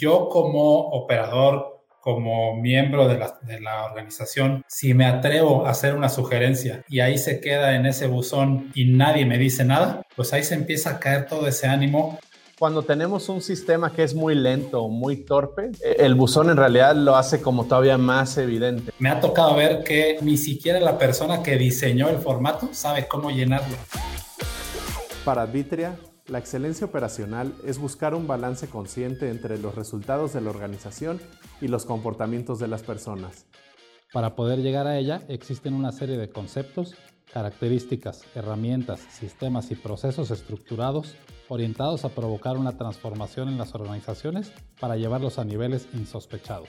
yo como operador, como miembro de la, de la, organización, si me atrevo a hacer una sugerencia y ahí se queda en ese buzón y nadie me dice nada, pues ahí se empieza a caer todo ese ánimo cuando tenemos un sistema que es muy lento, muy torpe, eh, el buzón en realidad lo hace como todavía más evidente. Me ha tocado ver que ni siquiera la persona que diseñó el formato sabe cómo llenarlo. Para Advitria, la excelencia operacional es buscar un balance consciente entre los resultados de la organización y los comportamientos de las personas. Para poder llegar a ella existen una serie de conceptos, características, herramientas, sistemas y procesos estructurados orientados a provocar una transformación en las organizaciones para llevarlos a niveles insospechados.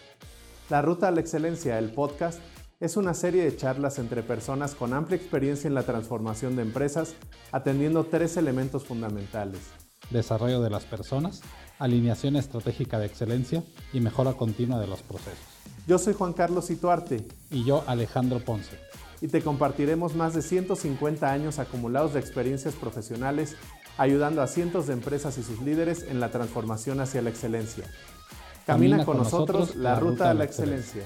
La Ruta a la Excelencia, el podcast, es una serie de charlas entre personas con amplia experiencia en la transformación de empresas, atendiendo tres elementos fundamentales. Desarrollo de las personas, alineación estratégica de excelencia y mejora continua de los procesos. Yo soy Juan Carlos Ituarte. Y yo Alejandro Ponce y te compartiremos más de 150 años acumulados de experiencias profesionales ayudando a cientos de empresas y sus líderes en la transformación hacia la excelencia. Camina, con, nosotros, la, ruta a la excelencia.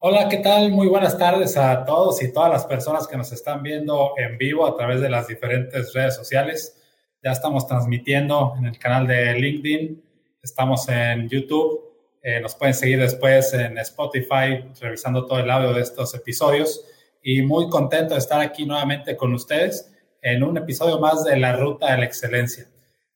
Hola, ¿qué tal? Muy buenas tardes a todos y todas las personas que nos están viendo en vivo a través de las diferentes redes sociales. Ya estamos transmitiendo en el canal de LinkedIn, estamos en YouTube, eh, nos pueden seguir después en Spotify revisando todo el audio de estos episodios y muy contento de estar aquí nuevamente con ustedes en un episodio más de La Ruta de la Excelencia.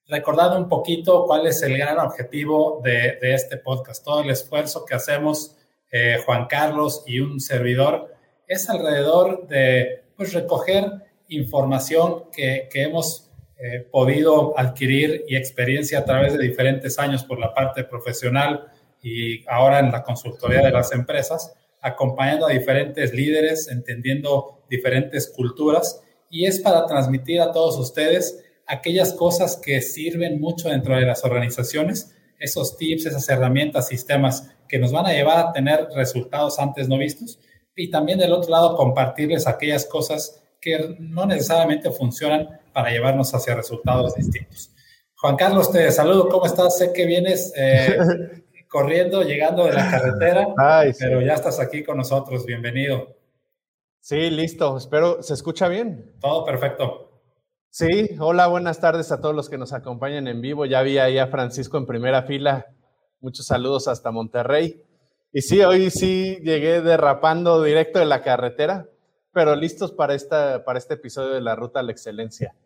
Recordando un poquito cuál es el gran objetivo de, este podcast. Todo el esfuerzo que hacemos eh, Juan Carlos y un servidor es alrededor de pues, recoger información que, hemos eh, podido adquirir y experiencia a través de diferentes años por la parte profesional y ahora en la consultoría de las empresas acompañando a diferentes líderes, entendiendo diferentes culturas. Y es para transmitir a todos ustedes aquellas cosas que sirven mucho dentro de las organizaciones, esos tips, esas herramientas, sistemas que nos van a llevar a tener resultados antes no vistos y también del otro lado compartirles aquellas cosas que no necesariamente funcionan para llevarnos hacia resultados distintos. Juan Carlos, te saludo, ¿cómo estás? Sé que vienes eh, corriendo, llegando de la carretera, pero ya estás aquí con nosotros. Bienvenido. Sí, listo. Espero se escucha bien. Todo perfecto. Sí, hola, buenas tardes a todos los que nos acompañan en vivo. Ya vi ahí a Francisco en primera fila. Muchos saludos hasta Monterrey. Y sí, hoy sí llegué derrapando directo de la carretera, pero listos para, esta, para este episodio de la Ruta a la Excelencia.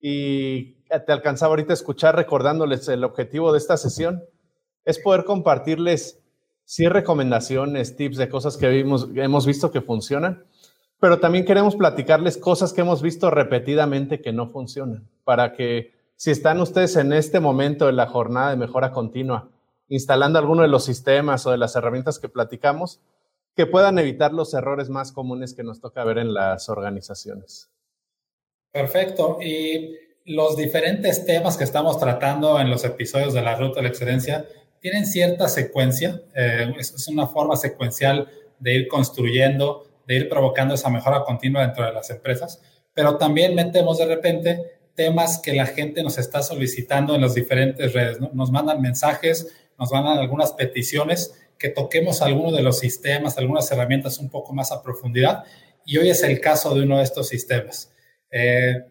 Y te alcanzaba ahorita a escuchar recordándoles el objetivo de esta sesión es poder compartirles sí recomendaciones, tips de cosas que hemos visto que funcionan, pero también queremos platicarles cosas que hemos visto repetidamente que no funcionan, para que si están ustedes en este momento de la jornada de mejora continua, instalando alguno de los sistemas o de las herramientas que platicamos, que puedan evitar los errores más comunes que nos toca ver en las organizaciones. Perfecto. Y los diferentes temas que estamos tratando en los episodios de la Ruta de la Excelencia tienen cierta secuencia, eh, es, una forma secuencial de ir construyendo, de ir provocando esa mejora continua dentro de las empresas, pero también metemos de repente temas que la gente nos está solicitando en las diferentes redes, nos mandan mensajes, nos mandan algunas peticiones, que toquemos alguno de los sistemas, algunas herramientas un poco más a profundidad, y hoy es el caso de uno de estos sistemas. Eh,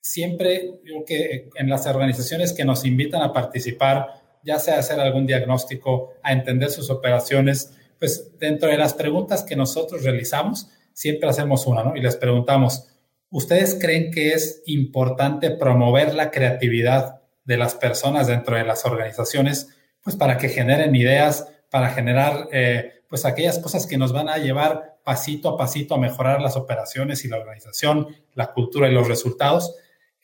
siempre, creo que en las organizaciones que nos invitan a participar ya sea hacer algún diagnóstico, a entender sus operaciones, pues dentro de las preguntas que nosotros realizamos, siempre hacemos una, ¿no? Y les preguntamos, ¿ustedes creen que es importante promover la creatividad de las personas dentro de las organizaciones, pues para que generen ideas, para generar, eh, pues aquellas cosas que nos van a llevar pasito a pasito a mejorar las operaciones y la organización, la cultura y los resultados?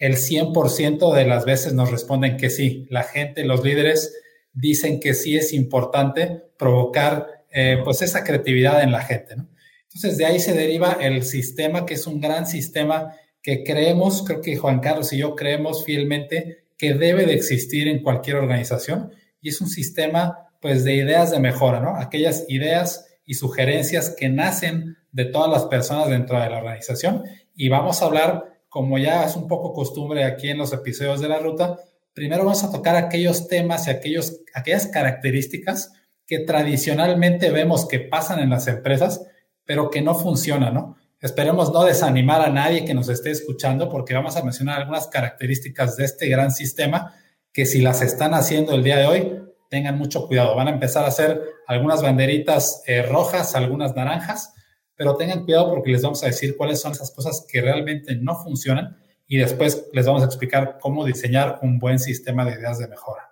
el 100% de las veces nos responden que sí. La gente, los líderes dicen que sí es importante provocar eh, pues esa creatividad en la gente. Entonces de ahí se deriva el sistema, que es un gran sistema que creemos, creo que Juan Carlos y yo creemos fielmente que debe de existir en cualquier organización y es un sistema pues de ideas de mejora, ¿no? Aquellas ideas y sugerencias que nacen de todas las personas dentro de la organización y vamos a hablar como ya es un poco costumbre aquí en los episodios de la ruta, primero vamos a tocar aquellos temas y aquellos, aquellas características que tradicionalmente vemos que pasan en las empresas, pero que no funcionan, ¿no? Esperemos no desanimar a nadie que nos esté escuchando porque vamos a mencionar algunas características de este gran sistema que si las están haciendo el día de hoy, tengan mucho cuidado. Van a empezar a hacer algunas banderitas eh, rojas, algunas naranjas, pero tengan cuidado porque les vamos a decir cuáles son esas cosas que realmente no funcionan y después les vamos a explicar cómo diseñar un buen sistema de ideas de mejora.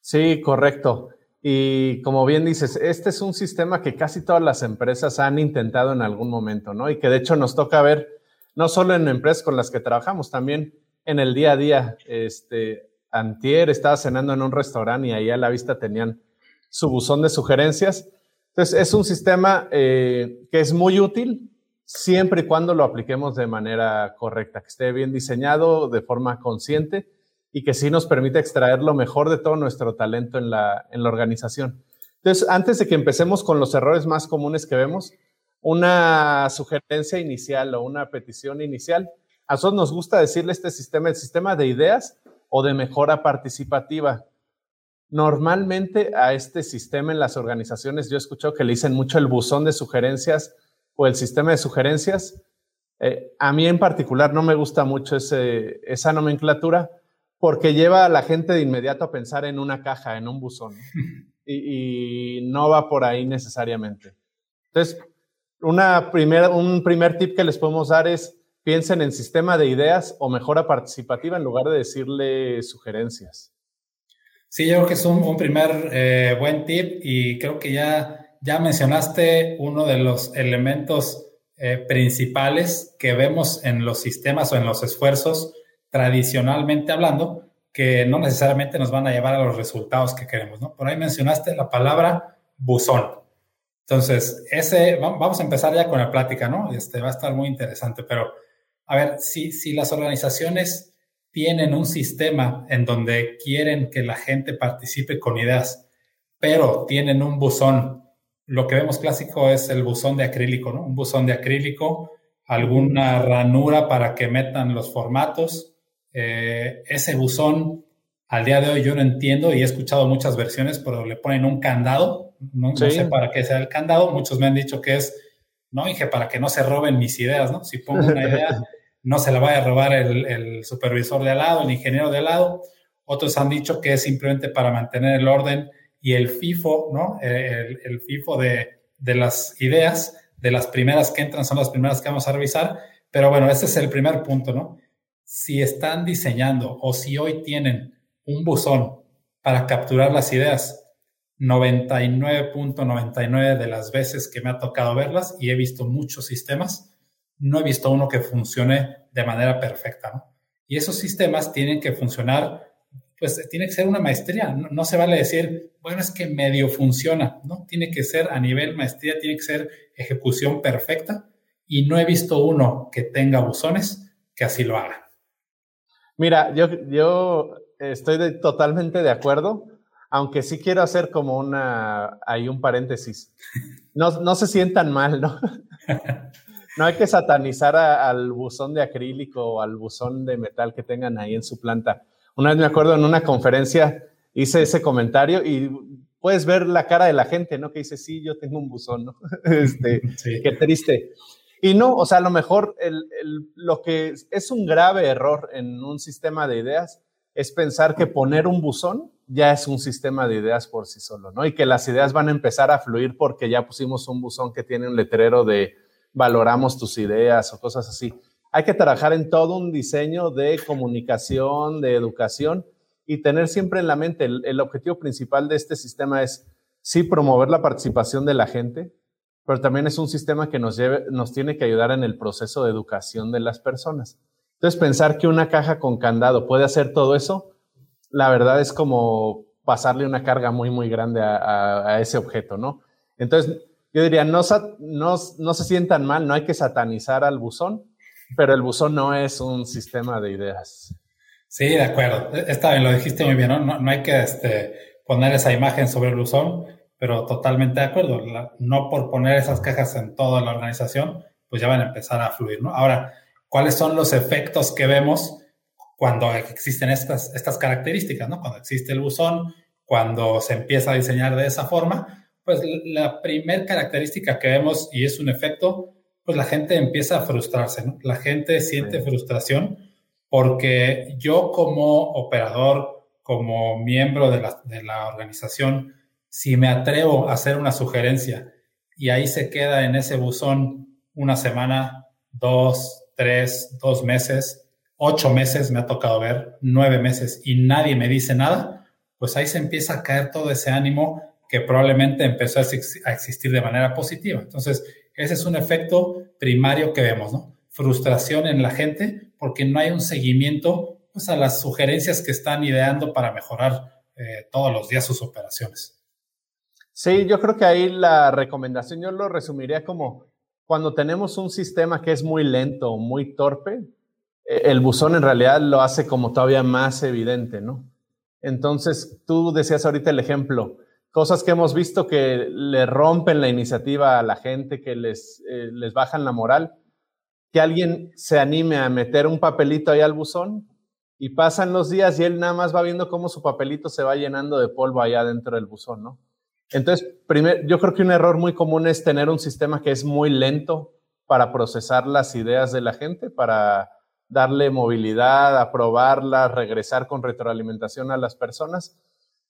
Sí, correcto. Y como bien dices, este es un sistema que casi todas las empresas han intentado en algún momento, ¿no? Y que de hecho nos toca ver, no solo en empresas con las que trabajamos, también en el día a día. Este, antier estaba cenando en un restaurante y ahí a la vista tenían su buzón de sugerencias. Entonces, es un sistema eh, que es muy útil siempre y cuando lo apliquemos de manera correcta, que esté bien diseñado de forma consciente y que sí nos permite extraer lo mejor de todo nuestro talento en la, en la organización. Entonces, antes de que empecemos con los errores más comunes que vemos, una sugerencia inicial o una petición inicial. A nosotros nos gusta decirle este sistema, el sistema de ideas o de mejora participativa. Normalmente a este sistema en las organizaciones, yo he escuchado que le dicen mucho el buzón de sugerencias o el sistema de sugerencias. Eh, a mí en particular no me gusta mucho ese, esa nomenclatura porque lleva a la gente de inmediato a pensar en una caja, en un buzón, y, no va por ahí necesariamente. Entonces, una primera, un primer tip que les podemos dar es piensen en sistema de ideas o mejora participativa en lugar de decirle sugerencias. Sí, yo creo que es un, primer eh, buen tip y creo que ya, ya mencionaste uno de los elementos eh, principales que vemos en los sistemas o en los esfuerzos tradicionalmente hablando, que no necesariamente nos van a llevar a los resultados que queremos, ¿no? Por ahí mencionaste la palabra buzón. Entonces, ese, vamos a empezar ya con la plática, ¿no? Este va a estar muy interesante, pero a ver, si, si las organizaciones tienen un sistema en donde quieren que la gente participe con ideas, pero tienen un buzón, lo que vemos clásico es el buzón de acrílico, ¿no? Un buzón de acrílico, alguna ranura para que metan los formatos, eh, ese buzón, al día de hoy yo no entiendo y he escuchado muchas versiones, pero le ponen un candado. No, sé para qué sea el candado. Muchos me han dicho que es, no, dije, para que no se roben mis ideas, ¿no? Si pongo una idea, no se la vaya a robar el, supervisor de al lado, el ingeniero de al lado. Otros han dicho que es simplemente para mantener el orden y el FIFO, ¿no? El, el FIFO de, de las ideas, de las primeras que entran son las primeras que vamos a revisar. Pero bueno, ese es el primer punto, ¿no? si están diseñando o si hoy tienen un buzón para capturar las ideas, 99.99 de las veces que me ha tocado verlas y he visto muchos sistemas, no he visto uno que funcione de manera perfecta. Y esos sistemas tienen que funcionar, pues tiene que ser una maestría. No, no, se vale decir, bueno, es que medio funciona, ¿no? Tiene que ser a nivel maestría, tiene que ser ejecución perfecta. Y no he visto uno que tenga buzones que así lo haga. Mira, yo, yo estoy totalmente de acuerdo, aunque sí quiero hacer como una, hay un paréntesis. No, no se sientan mal, ¿no? No hay que satanizar al buzón de acrílico o al buzón de metal que tengan ahí en su planta. Una vez me acuerdo en una conferencia hice ese comentario y puedes ver la cara de la gente, ¿no? Que dice, sí, yo tengo un buzón, ¿no? Este, Qué triste. Y no, o sea, a lo mejor lo que es un grave error en un sistema de ideas es pensar que poner un buzón ya es un sistema de ideas por sí solo, ¿no? Y que las ideas van a empezar a fluir porque ya pusimos un buzón que tiene un letrero de valoramos tus ideas o cosas así. Hay que trabajar en todo un diseño de comunicación, de educación y tener siempre en la mente el, objetivo principal de este sistema es sí promover la participación de la gente, pero también es un sistema que nos, lleve, nos tiene que ayudar en el proceso de educación de las personas. Entonces, pensar que una caja con candado puede hacer todo eso, la verdad es como pasarle una carga muy, muy grande a, ese objeto, ¿no? Entonces, yo diría, no, no, no se sientan mal, no hay que satanizar al buzón, pero el buzón no es un sistema de ideas. Sí, de acuerdo. Está bien, lo dijiste muy bien, ¿no? No, hay que este, poner esa imagen sobre el buzón, pero totalmente de acuerdo. no por poner esas cajas en toda la organización, pues ya van a empezar a fluir, ¿no? Ahora, cuáles son los efectos que vemos cuando existen estas, estas características, ¿no? Cuando existe el buzón, cuando se empieza a diseñar de esa forma, pues la primer característica que vemos, y es un efecto, pues la gente empieza a frustrarse, ¿no? La gente siente frustración porque yo como operador, como miembro de la, de la organización, si me atrevo a hacer una sugerencia y ahí se queda en ese buzón una semana, dos, tres, dos meses, ocho meses me ha tocado ver, nueve meses y nadie me dice nada, pues ahí se empieza a caer todo ese ánimo que probablemente empezó a existir de manera positiva. Entonces, ese es un efecto primario que vemos, ¿no? Frustración en la gente porque no hay un seguimiento pues, a las sugerencias que están ideando para mejorar eh, todos los días sus operaciones. Sí, yo creo que ahí la recomendación yo lo resumiría como cuando tenemos un sistema que es muy lento, muy torpe, e, el buzón en realidad lo hace como todavía más evidente, ¿no? Entonces, tú decías ahorita el ejemplo, cosas que hemos visto que le rompen la iniciativa a la gente, que les, eh, les bajan la moral, que alguien se anime a meter un papelito ahí al buzón y pasan los días y él nada más va viendo cómo su papelito se va llenando de polvo allá dentro del buzón, ¿no? Entonces, primero, yo creo que un error muy común es tener un sistema que es muy lento para procesar las ideas de la gente, para darle movilidad, aprobarlas, regresar con retroalimentación a las personas.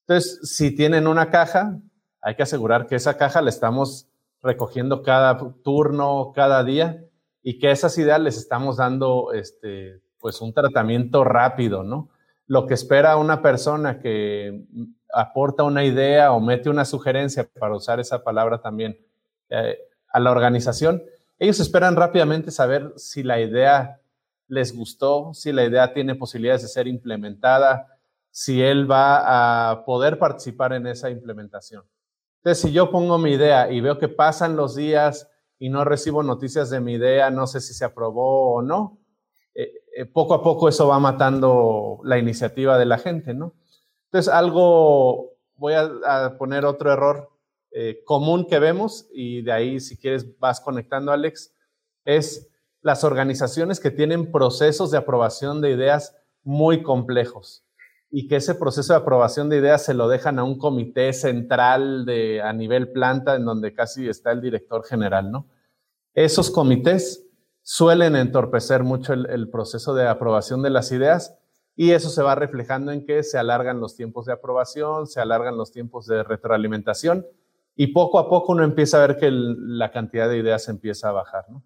Entonces, si tienen una caja, hay que asegurar que esa caja la estamos recogiendo cada turno, cada día, y que esas ideas les estamos dando este, pues un tratamiento rápido, ¿no? Lo que espera una persona que aporta una idea o mete una sugerencia, para usar esa palabra también, eh, a la organización, ellos esperan rápidamente saber si la idea les gustó, si la idea tiene posibilidades de ser implementada, si él va a poder participar en esa implementación. Entonces, si yo pongo mi idea y veo que pasan los días y no recibo noticias de mi idea, no sé si se aprobó o no, eh, eh, poco a poco eso va matando la iniciativa de la gente, ¿no? Entonces, algo, voy a, poner otro error eh, común que vemos y de ahí, si quieres, vas conectando, Alex, es las organizaciones que tienen procesos de aprobación de ideas muy complejos y que ese proceso de aprobación de ideas se lo dejan a un comité central de, a nivel planta en donde casi está el director general, ¿no? Esos comités suelen entorpecer mucho el proceso de aprobación de las ideas y eso se va reflejando en que se alargan los tiempos de aprobación, se alargan los tiempos de retroalimentación y poco a poco uno empieza a ver que la cantidad de ideas empieza a bajar, ¿no?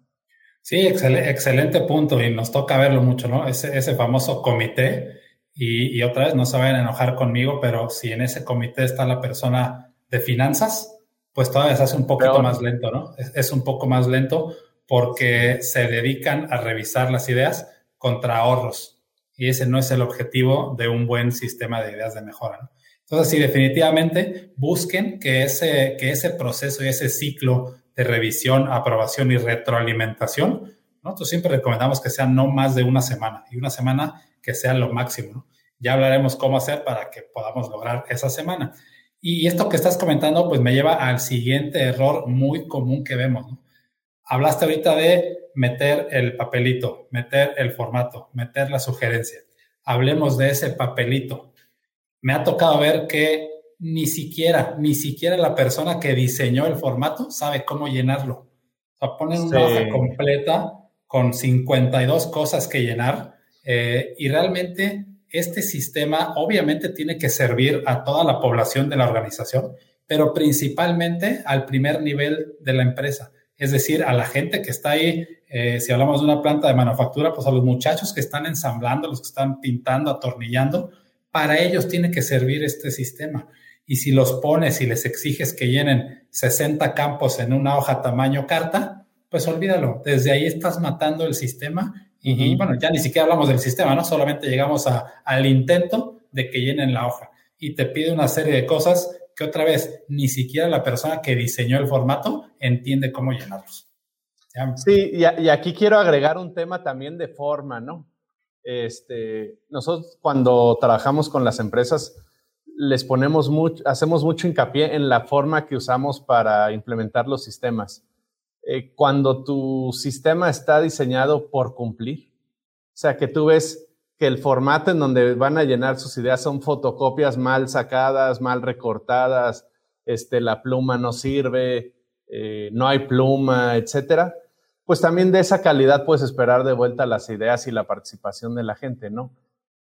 Sí, excelente punto y nos toca verlo mucho, ¿no? Ese, ese famoso comité y, y, otra vez no se vayan a enojar conmigo, pero si en ese comité está la persona de finanzas, pues todavía se hace un poquito más lento, ¿no? Es, es, un poco más lento porque se dedican a revisar las ideas contra ahorros y ese no es el objetivo de un buen sistema de ideas de mejora. Entonces, sí, definitivamente busquen que ese, que ese proceso y ese ciclo de revisión, aprobación y retroalimentación, nosotros siempre recomendamos que sea no más de una semana y una semana que sea lo máximo. Ya hablaremos cómo hacer para que podamos lograr esa semana. Y esto que estás comentando, pues me lleva al siguiente error muy común que vemos. Hablaste ahorita de meter el papelito, meter el formato, meter la sugerencia. Hablemos de ese papelito. Me ha tocado ver que ni siquiera, ni siquiera la persona que diseñó el formato sabe cómo llenarlo. O sea, ponen una hoja completa con 52 cosas que llenar eh, y realmente este sistema obviamente tiene que servir a toda la población de la organización, pero principalmente al primer nivel de la empresa es decir, a la gente que está ahí, eh, si hablamos de una planta de manufactura, pues a los muchachos que están ensamblando, los que están pintando, atornillando, para ellos tiene que servir este sistema. Y si los pones y les exiges que llenen 60 campos en una hoja tamaño carta, pues olvídalo, desde ahí estás matando el sistema y, bueno, ya ni siquiera hablamos del sistema, ¿no? Solamente llegamos al intento de que llenen la hoja y te pide una serie de cosas que otra vez ni siquiera la persona que diseñó el formato entiende cómo llenarlos. Sí, y, aquí quiero agregar un tema también de forma, ¿no? Este, nosotros cuando trabajamos con las empresas les ponemos mucho, hacemos mucho hincapié en la forma que usamos para implementar los sistemas. Eh, cuando tu sistema está diseñado por cumplir. O sea, que tú ves que el formato en donde van a llenar sus ideas son fotocopias mal sacadas, mal recortadas, este, la pluma no sirve, eh, no hay pluma, etcétera, pues también de esa calidad puedes esperar de vuelta las ideas y la participación de la gente, ¿no?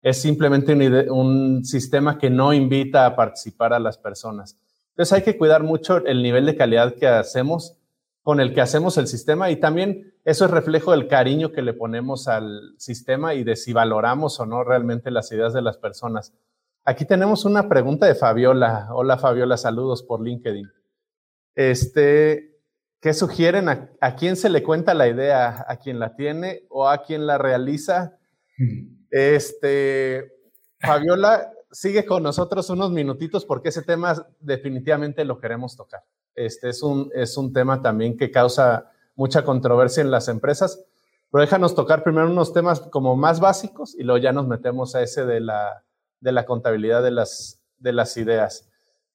Es simplemente un, un sistema que no invita a participar a las personas. Entonces hay que cuidar mucho el nivel de calidad que hacemos con el que hacemos el sistema y también eso es reflejo del cariño que le ponemos al sistema y de si valoramos o no realmente las ideas de las personas. Aquí tenemos una pregunta de Fabiola. Hola Fabiola, saludos por LinkedIn. Este, ¿qué sugieren? ¿A, quién se le cuenta la idea? ¿A quién la tiene o a quién la realiza? Este, Fabiola, sigue con nosotros unos minutitos porque ese tema definitivamente lo queremos tocar. Este es un, es un tema también que causa mucha controversia en las empresas, pero déjanos tocar primero unos temas como más básicos y luego ya nos metemos a ese de la, de la contabilidad de las, de las ideas.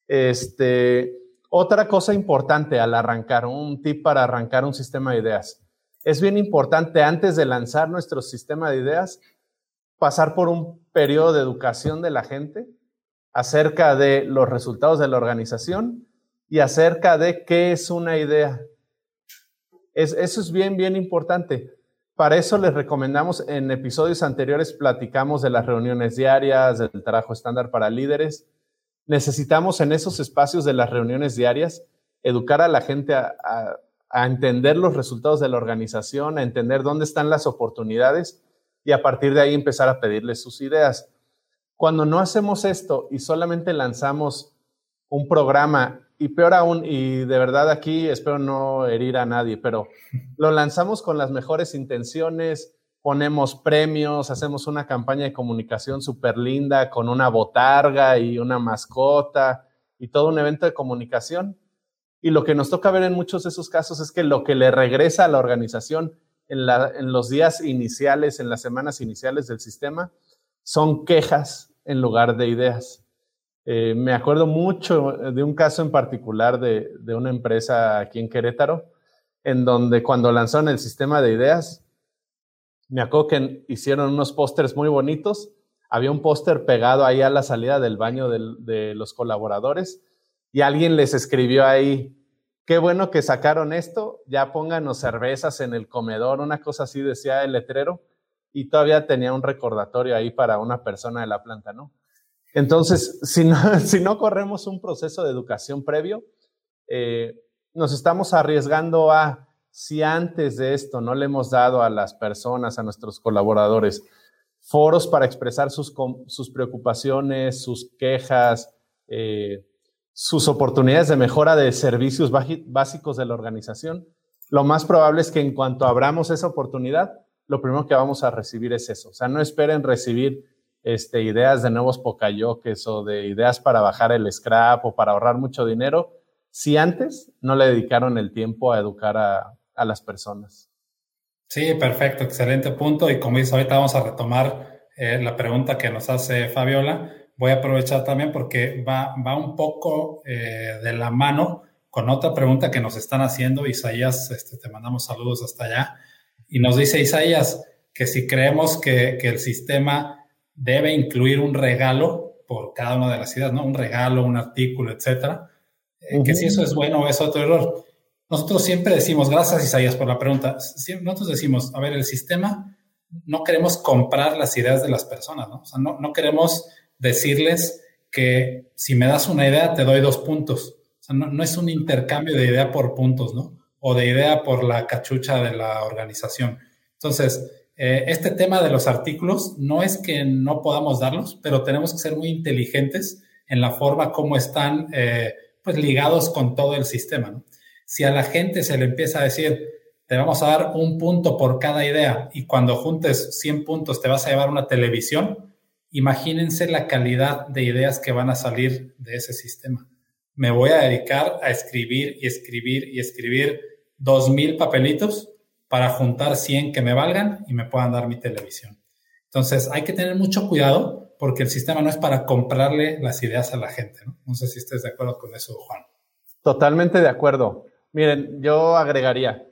Este, otra cosa importante al arrancar, un tip para arrancar un sistema de ideas. Es bien importante antes de lanzar nuestro sistema de ideas, pasar por un periodo de educación de la gente acerca de los resultados de la organización y acerca de qué es una idea. eso es bien, bien importante. Para eso les recomendamos, en episodios anteriores platicamos de las reuniones diarias, del trabajo estándar para líderes. Necesitamos en esos espacios de las reuniones diarias educar a la gente a, entender los resultados de la organización, a entender dónde están las oportunidades y a partir de ahí empezar a pedirles sus ideas. Cuando no hacemos esto y solamente lanzamos un programa y peor aún, y de verdad aquí espero no herir a nadie, pero lo lanzamos con las mejores intenciones, ponemos premios, hacemos una campaña de comunicación súper linda con una botarga y una mascota y todo un evento de comunicación. Y lo que nos toca ver en muchos de esos casos es que lo que le regresa a la organización en, en los días iniciales, en las semanas iniciales del sistema, son quejas en lugar de ideas. Eh, me acuerdo mucho de un caso en particular de, una empresa aquí en Querétaro, en donde cuando lanzaron el sistema de ideas, me acuerdo que hicieron unos pósters muy bonitos. Había un póster pegado ahí a la salida del baño de los colaboradores y alguien les escribió ahí, qué bueno que sacaron esto, ya pónganos cervezas en el comedor, una cosa así decía el letrero, y todavía tenía un recordatorio ahí para una persona de la planta, ¿no? Entonces, si no, corremos un proceso de educación previo, eh, nos estamos arriesgando a, si antes de esto no le hemos dado a las personas, a nuestros colaboradores, foros para expresar sus, sus preocupaciones, sus quejas, eh, sus oportunidades de mejora de servicios básicos de la organización, lo más probable es que en cuanto abramos esa oportunidad, lo primero que vamos a recibir es eso. O sea, no esperen recibir este, ideas de nuevos pocayoques o de ideas para bajar el scrap o para ahorrar mucho dinero, si antes no le dedicaron el tiempo a educar a, las personas. Sí, perfecto, excelente punto. Y como dice, ahorita vamos a retomar eh, la pregunta que nos hace Fabiola. Voy a aprovechar también porque va, va un poco eh, de la mano con otra pregunta que nos están haciendo. Isaías, este, te mandamos saludos hasta allá. Y nos dice Isaías que si creemos que, que el sistema debe incluir un regalo por cada una de las ideas, ¿no? Un regalo, un artículo, etcétera. Eh, que si eso es bueno o es otro error. Nosotros siempre decimos, gracias Isaías por la pregunta, nosotros decimos, a ver, el sistema, no queremos comprar las ideas de las personas, ¿no? O sea, no, no queremos decirles que si me das una idea te doy dos puntos. O sea, no, no es un intercambio de idea por puntos, ¿no? O de idea por la cachucha de la organización. Entonces, eh, este tema de los artículos no es que no podamos darlos, pero tenemos que ser muy inteligentes en la forma como están eh, pues ligados con todo el sistema. Si a la gente se le empieza a decir, te vamos a dar un punto por cada idea y cuando juntes 100 puntos te vas a llevar una televisión, imagínense la calidad de ideas que van a salir de ese sistema. Me voy a dedicar a escribir y escribir y escribir 2.000 papelitos para juntar 100 que me valgan y me puedan dar mi televisión. Entonces, hay que tener mucho cuidado porque el sistema no es para comprarle las ideas a la gente. No, sé si estés de acuerdo con eso, Juan. Totalmente de acuerdo. Miren, yo agregaría,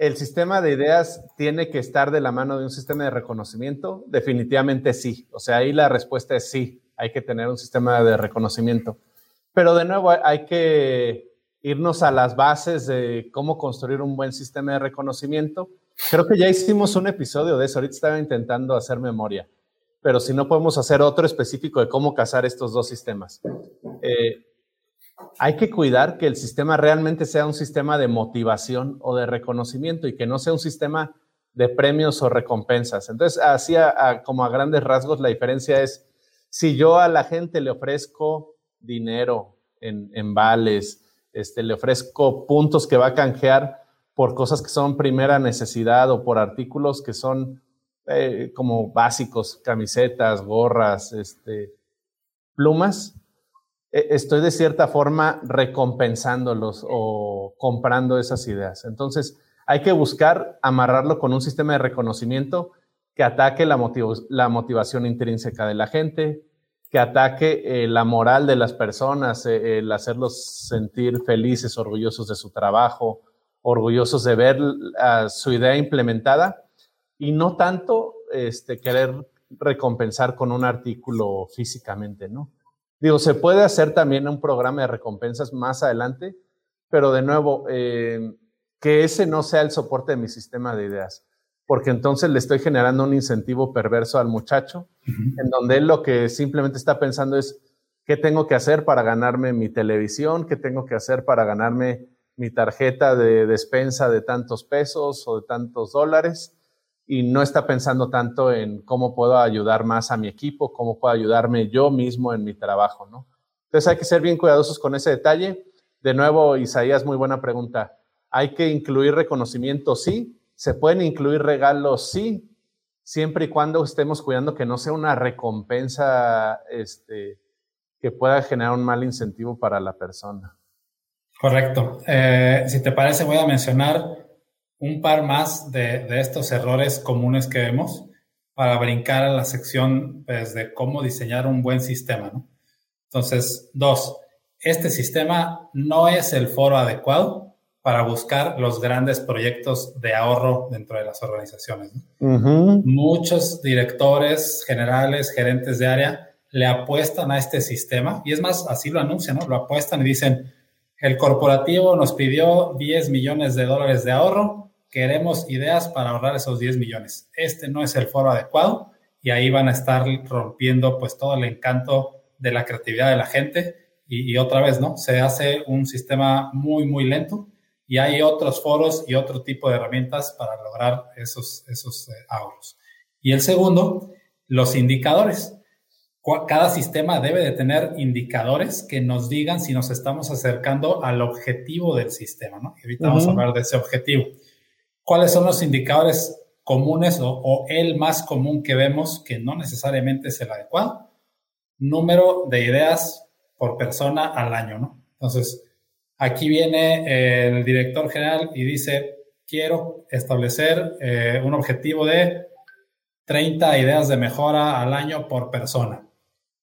¿El sistema de ideas tiene que estar de la mano de un sistema de reconocimiento? Definitivamente sí. O sea, ahí la respuesta es sí, hay que tener un sistema de reconocimiento. Pero de nuevo, hay que irnos a las bases de cómo construir un buen sistema de reconocimiento. Creo que ya hicimos un episodio de eso, ahorita estaba intentando hacer memoria, pero si no podemos hacer otro específico de cómo casar estos dos sistemas. Eh, hay que cuidar que el sistema realmente sea un sistema de motivación o de reconocimiento y que no sea un sistema de premios o recompensas. Entonces, así como a grandes rasgos, la diferencia es si yo a la gente le ofrezco dinero en, vales, este, le ofrezco puntos que va a canjear por cosas que son primera necesidad o por artículos que son eh, como básicos, camisetas, gorras, este, plumas, e, estoy de cierta forma recompensándolos o comprando esas ideas. Entonces, hay que buscar amarrarlo con un sistema de reconocimiento que ataque la, la motivación intrínseca de la gente, que ataque eh, la moral de las personas, eh, el hacerlos sentir felices, orgullosos de su trabajo, orgullosos de ver su idea implementada y no tanto este, querer recompensar con un artículo físicamente, ¿no? Digo, se puede hacer también un programa de recompensas más adelante, pero de nuevo, eh, que ese no sea el soporte de mi sistema de ideas, porque entonces le estoy generando un incentivo perverso al muchacho, en donde él lo que simplemente está pensando es, ¿qué tengo que hacer para ganarme mi televisión? ¿Qué tengo que hacer para ganarme mi tarjeta de despensa de tantos pesos o de tantos dólares? y no está pensando tanto en cómo puedo ayudar más a mi equipo, cómo puedo ayudarme yo mismo en mi trabajo, ¿no? Entonces hay que ser bien cuidadosos con ese detalle. De nuevo, Isaías, muy buena pregunta. ¿Hay que incluir reconocimiento? Sí. ¿Se pueden incluir regalos? Sí. Siempre y cuando estemos cuidando que no sea una recompensa este, que pueda generar un mal incentivo para la persona. Correcto. Eh, si te parece, voy a mencionar un par más de, estos errores comunes que vemos para brincar a la sección pues, de cómo diseñar un buen sistema. Entonces, dos, este sistema no es el foro adecuado para buscar los grandes proyectos de ahorro dentro de las organizaciones. Muchos directores generales, gerentes de área, le apuestan a este sistema y es más, así lo anuncian, ¿no? Lo apuestan y dicen, el corporativo nos pidió 10 millones de dólares de ahorro, queremos ideas para ahorrar esos 10 millones. Este no es el foro adecuado y ahí van a estar rompiendo pues todo el encanto de la creatividad de la gente y, otra vez, ¿no? Se hace un sistema muy, muy lento y hay otros foros y otro tipo de herramientas para lograr esos, esos eh, ahorros. Y el segundo, los indicadores. Cada sistema debe de tener indicadores que nos digan si nos estamos acercando al objetivo del sistema, ¿no? Y ahorita vamos a hablar de ese objetivo. ¿Cuáles son los indicadores comunes o, el más común que vemos que no necesariamente es el adecuado? Número de ideas por persona al año, ¿no? Entonces, aquí viene el director general y dice, quiero establecer eh, un objetivo de 30 ideas de mejora al año por persona.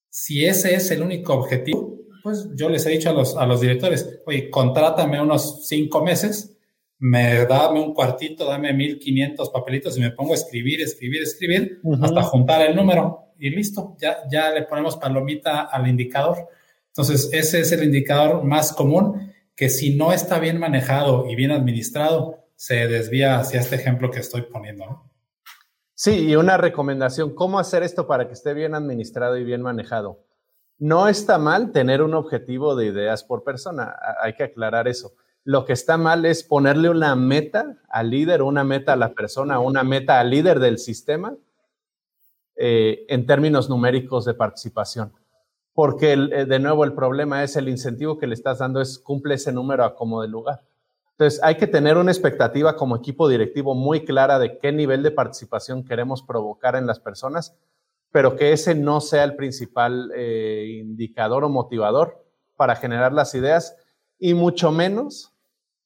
Si ese es el único objetivo, pues yo les he dicho a los, a los directores, oye, contrátame unos cinco meses me dame un cuartito, dame 1500 papelitos y me pongo a escribir, escribir, escribir hasta juntar el número y listo, ya, ya le ponemos palomita al indicador. Entonces, ese es el indicador más común que si no está bien manejado y bien administrado, se desvía hacia este ejemplo que estoy poniendo. Sí, y una recomendación, ¿cómo hacer esto para que esté bien administrado y bien manejado? No está mal tener un objetivo de ideas por persona, hay que aclarar eso lo que está mal es ponerle una meta al líder, una meta a la persona, una meta al líder del sistema eh, en términos numéricos de participación. Porque, eh, de nuevo, el problema es el incentivo que le estás dando es cumple ese número a como de lugar. Entonces, hay que tener una expectativa como equipo directivo muy clara de qué nivel de participación queremos provocar en las personas, pero que ese no sea el principal eh, indicador o motivador para generar las ideas y mucho menos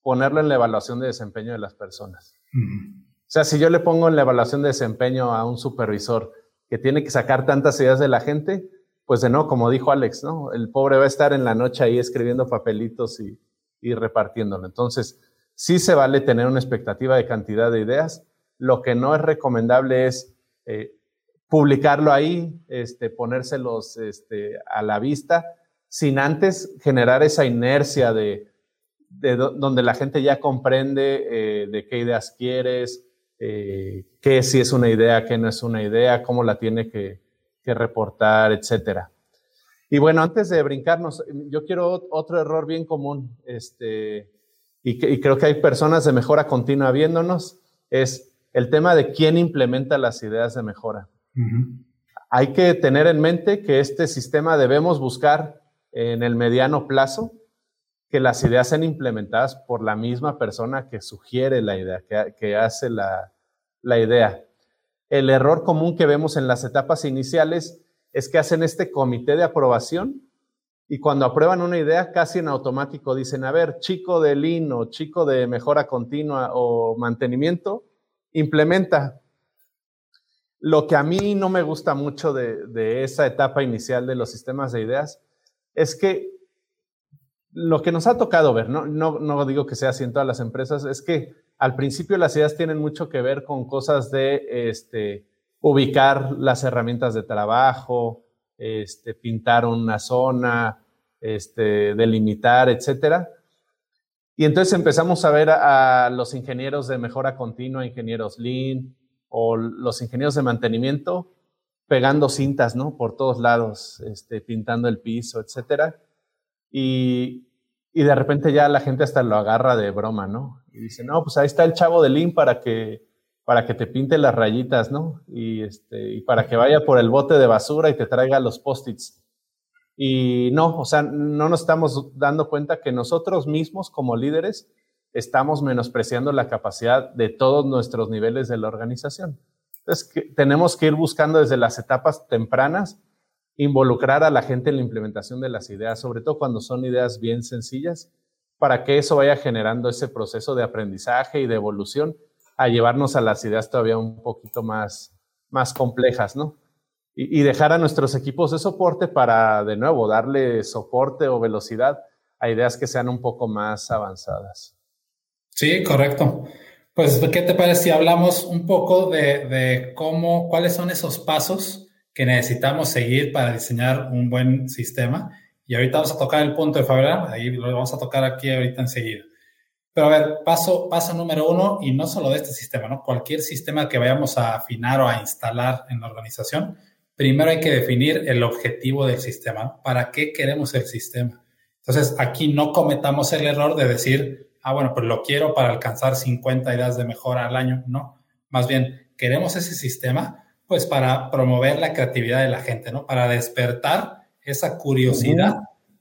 ponerlo en la evaluación de desempeño de las personas. O sea, si yo le pongo en la evaluación de desempeño a un supervisor que tiene que sacar tantas ideas de la gente, pues de no, como dijo Alex, ¿no? El pobre va a estar en la noche ahí escribiendo papelitos y, y repartiéndolo. Entonces, sí se vale tener una expectativa de cantidad de ideas. Lo que no es recomendable es eh, publicarlo ahí, este, ponérselos este, a la vista, sin antes generar esa inercia de, donde la gente ya comprende eh, de qué ideas quieres, eh, qué si es una idea, qué no es una idea, cómo la tiene que, reportar, etcétera. Y bueno, antes de brincarnos, yo quiero otro error bien común, este, y, creo que hay personas de mejora continua viéndonos, es el tema de quién implementa las ideas de mejora. Hay que tener en mente que este sistema debemos buscar en el mediano plazo que las ideas sean implementadas por la misma persona que sugiere la idea, que, hace la, la idea. El error común que vemos en las etapas iniciales es que hacen este comité de aprobación y cuando aprueban una idea, casi en automático dicen, a ver, chico de Lean o chico de mejora continua o mantenimiento, implementa. Lo que a mí no me gusta mucho de, esa etapa inicial de los sistemas de ideas es que lo que nos ha tocado ver, ¿no? No, no digo que sea así en todas las empresas, es que al principio las ideas tienen mucho que ver con cosas de este, ubicar las herramientas de trabajo, este, pintar una zona, este, delimitar, etcétera. Y entonces empezamos a ver a, los ingenieros de mejora continua, ingenieros Lean o los ingenieros de mantenimiento pegando cintas, ¿no? Por todos lados, este, pintando el piso, etcétera. Y, y de repente ya la gente hasta lo agarra de broma, ¿no? Y dice, no, pues ahí está el chavo de Lean para que para que te pinte las rayitas, ¿no? Y, este, y para que vaya por el bote de basura y te traiga los post-its. Y no, o sea, no nos estamos dando cuenta que nosotros mismos como líderes estamos menospreciando la capacidad de todos nuestros niveles de la organización. Entonces, tenemos que ir buscando desde las etapas tempranas involucrar a la gente en la implementación de las ideas, sobre todo cuando son ideas bien sencillas, para que eso vaya generando ese proceso de aprendizaje y de evolución a llevarnos a las ideas todavía un poquito más, más complejas, ¿no? Y, dejar a nuestros equipos de soporte para, de nuevo, darle soporte o velocidad a ideas que sean un poco más avanzadas. Sí, correcto. Pues, ¿qué te parece si hablamos un poco de, de cómo, cuáles son esos pasos que necesitamos seguir para diseñar un buen sistema? Y ahorita vamos a tocar el punto de Fabián, ahí lo vamos a tocar aquí ahorita enseguida. Pero a ver, paso, paso número uno, y no solo de este sistema, ¿no? Cualquier sistema que vayamos a afinar o a instalar en la organización, primero hay que definir el objetivo del sistema. ¿Para qué queremos el sistema? Entonces, aquí no cometamos el error de decir, ah, bueno, pues lo quiero para alcanzar 50 ideas de mejora al año. No, más bien, queremos ese sistema, pues para promover la creatividad de la gente, ¿no? Para despertar esa curiosidad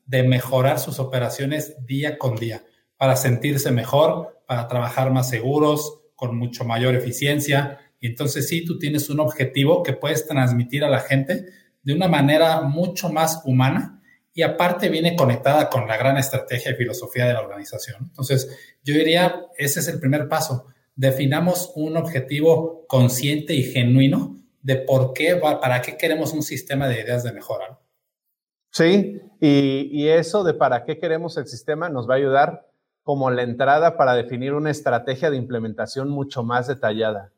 de mejorar sus operaciones día con día para sentirse mejor, para trabajar más seguros, con mucho mayor eficiencia. Y entonces sí, tú tienes un objetivo que puedes transmitir a la gente de una manera mucho más humana y aparte viene conectada con la gran estrategia y filosofía de la organización. Entonces, yo diría, ese es el primer paso. Definamos un objetivo consciente y genuino de por qué, para qué queremos un sistema de ideas de mejora. Sí, y, y eso de para qué queremos el sistema nos va a ayudar como la entrada para definir una estrategia de implementación mucho más detallada.